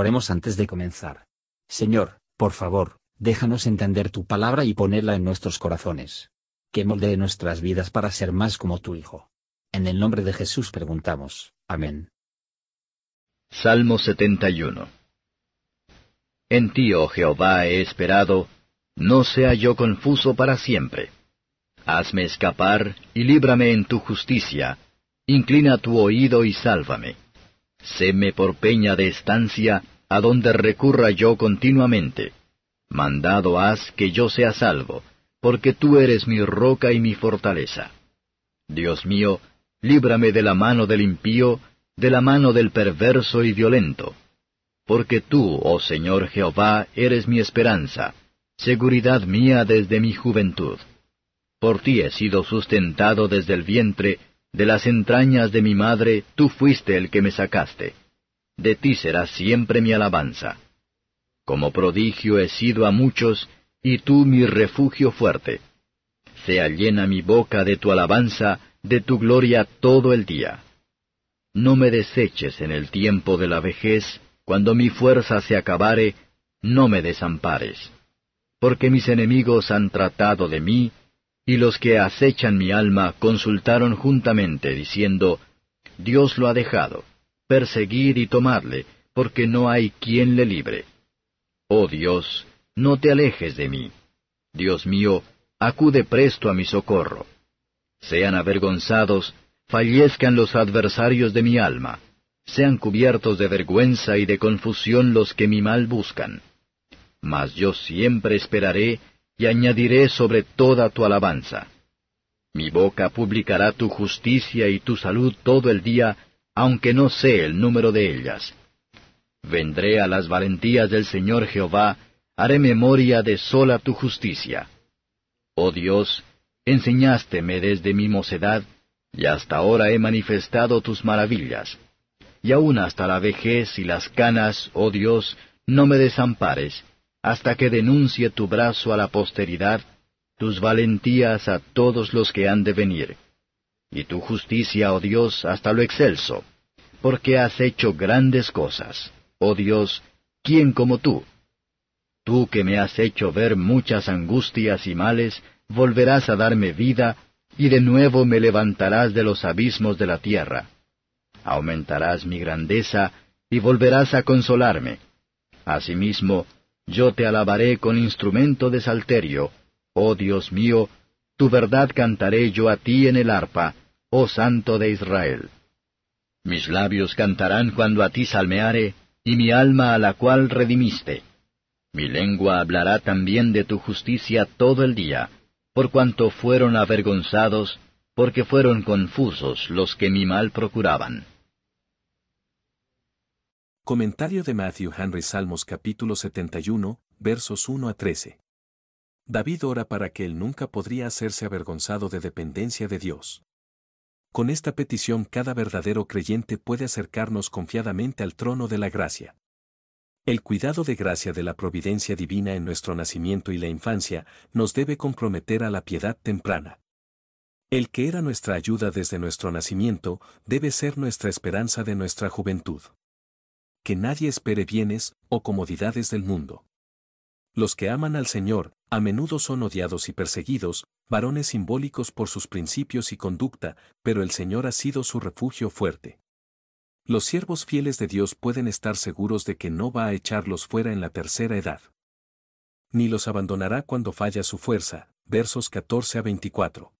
Oremos antes de comenzar. Señor, por favor, déjanos entender tu palabra y ponerla en nuestros corazones. Que moldee nuestras vidas para ser más como tu Hijo. En el nombre de Jesús preguntamos. Amén. Salmo 71 En ti, oh Jehová, he esperado, no sea yo confuso para siempre. Hazme escapar y líbrame en tu justicia, inclina tu oído y sálvame. Séme por peña de estancia, a donde recurra yo continuamente. Mandado haz que yo sea salvo, porque tú eres mi roca y mi fortaleza. Dios mío, líbrame de la mano del impío, de la mano del perverso y violento. Porque tú, oh Señor Jehová, eres mi esperanza, seguridad mía desde mi juventud. Por ti he sido sustentado desde el vientre, de las entrañas de mi madre tú fuiste el que me sacaste. De ti será siempre mi alabanza. Como prodigio he sido a muchos, y tú mi refugio fuerte. Sea llena mi boca de tu alabanza, de tu gloria todo el día. No me deseches en el tiempo de la vejez, cuando mi fuerza se acabare, no me desampares. Porque mis enemigos han tratado de mí, y los que acechan mi alma consultaron juntamente, diciendo, Dios lo ha dejado, perseguid y tomadle, porque no hay quien le libre. Oh Dios, no te alejes de mí. Dios mío, acude presto a mi socorro. Sean avergonzados, fallezcan los adversarios de mi alma, sean cubiertos de vergüenza y de confusión los que mi mal buscan. Mas yo siempre esperaré y añadiré sobre toda tu alabanza. Mi boca publicará tu justicia y tu salud todo el día, aunque no sé el número de ellas. Vendré a las valentías del Señor Jehová, haré memoria de sola tu justicia. Oh Dios, enseñásteme desde mi mocedad, y hasta ahora he manifestado tus maravillas. Y aun hasta la vejez y las canas, oh Dios, no me desampares, hasta que denuncie tu brazo a la posteridad, tus valentías a todos los que han de venir, y tu justicia, oh Dios, hasta lo excelso, porque has hecho grandes cosas. Oh Dios, ¿quién como tú? Tú que me has hecho ver muchas angustias y males, volverás a darme vida, y de nuevo me levantarás de los abismos de la tierra. Aumentarás mi grandeza, y volverás a consolarme. Asimismo, yo te alabaré con instrumento de salterio, oh Dios mío, tu verdad cantaré yo a ti en el arpa, oh Santo de Israel. Mis labios cantarán cuando a ti salmeare, y mi alma a la cual redimiste. Mi lengua hablará también de tu justicia todo el día, por cuanto fueron avergonzados, porque fueron confusos los que mi mal procuraban. Comentario de Matthew Henry Salmos capítulo 71, versos 1 a 13. David ora para que él nunca podría hacerse avergonzado de dependencia de Dios. Con esta petición cada verdadero creyente puede acercarnos confiadamente al trono de la gracia. El cuidado de gracia de la providencia divina en nuestro nacimiento y la infancia nos debe comprometer a la piedad temprana. El que era nuestra ayuda desde nuestro nacimiento debe ser nuestra esperanza de nuestra juventud que nadie espere bienes o comodidades del mundo. Los que aman al Señor, a menudo son odiados y perseguidos, varones simbólicos por sus principios y conducta, pero el Señor ha sido su refugio fuerte. Los siervos fieles de Dios pueden estar seguros de que no va a echarlos fuera en la tercera edad. Ni los abandonará cuando falla su fuerza. Versos 14 a 24.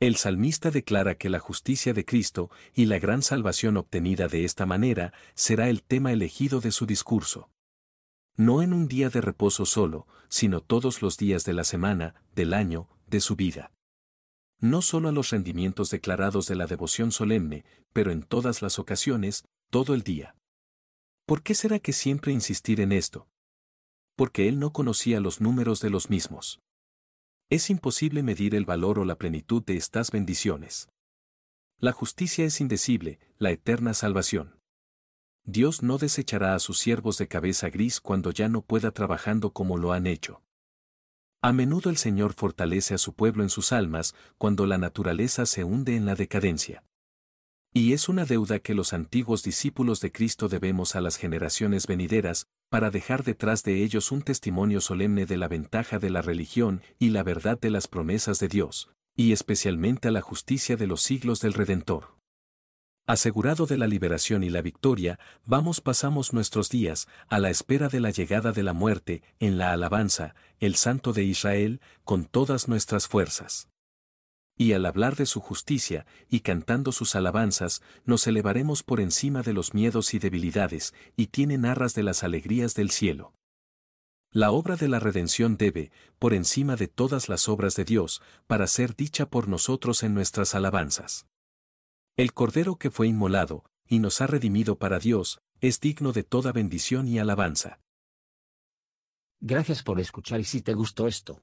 El salmista declara que la justicia de Cristo y la gran salvación obtenida de esta manera será el tema elegido de su discurso. No en un día de reposo solo, sino todos los días de la semana, del año, de su vida. No solo a los rendimientos declarados de la devoción solemne, pero en todas las ocasiones, todo el día. ¿Por qué será que siempre insistir en esto? Porque él no conocía los números de los mismos. Es imposible medir el valor o la plenitud de estas bendiciones. La justicia es indecible, la eterna salvación. Dios no desechará a sus siervos de cabeza gris cuando ya no pueda trabajando como lo han hecho. A menudo el Señor fortalece a su pueblo en sus almas cuando la naturaleza se hunde en la decadencia. Y es una deuda que los antiguos discípulos de Cristo debemos a las generaciones venideras, para dejar detrás de ellos un testimonio solemne de la ventaja de la religión y la verdad de las promesas de Dios, y especialmente a la justicia de los siglos del Redentor. Asegurado de la liberación y la victoria, vamos pasamos nuestros días, a la espera de la llegada de la muerte, en la alabanza, el Santo de Israel, con todas nuestras fuerzas. Y al hablar de su justicia, y cantando sus alabanzas, nos elevaremos por encima de los miedos y debilidades, y tienen arras de las alegrías del cielo. La obra de la redención debe, por encima de todas las obras de Dios, para ser dicha por nosotros en nuestras alabanzas. El Cordero que fue inmolado, y nos ha redimido para Dios, es digno de toda bendición y alabanza. Gracias por escuchar y si te gustó esto,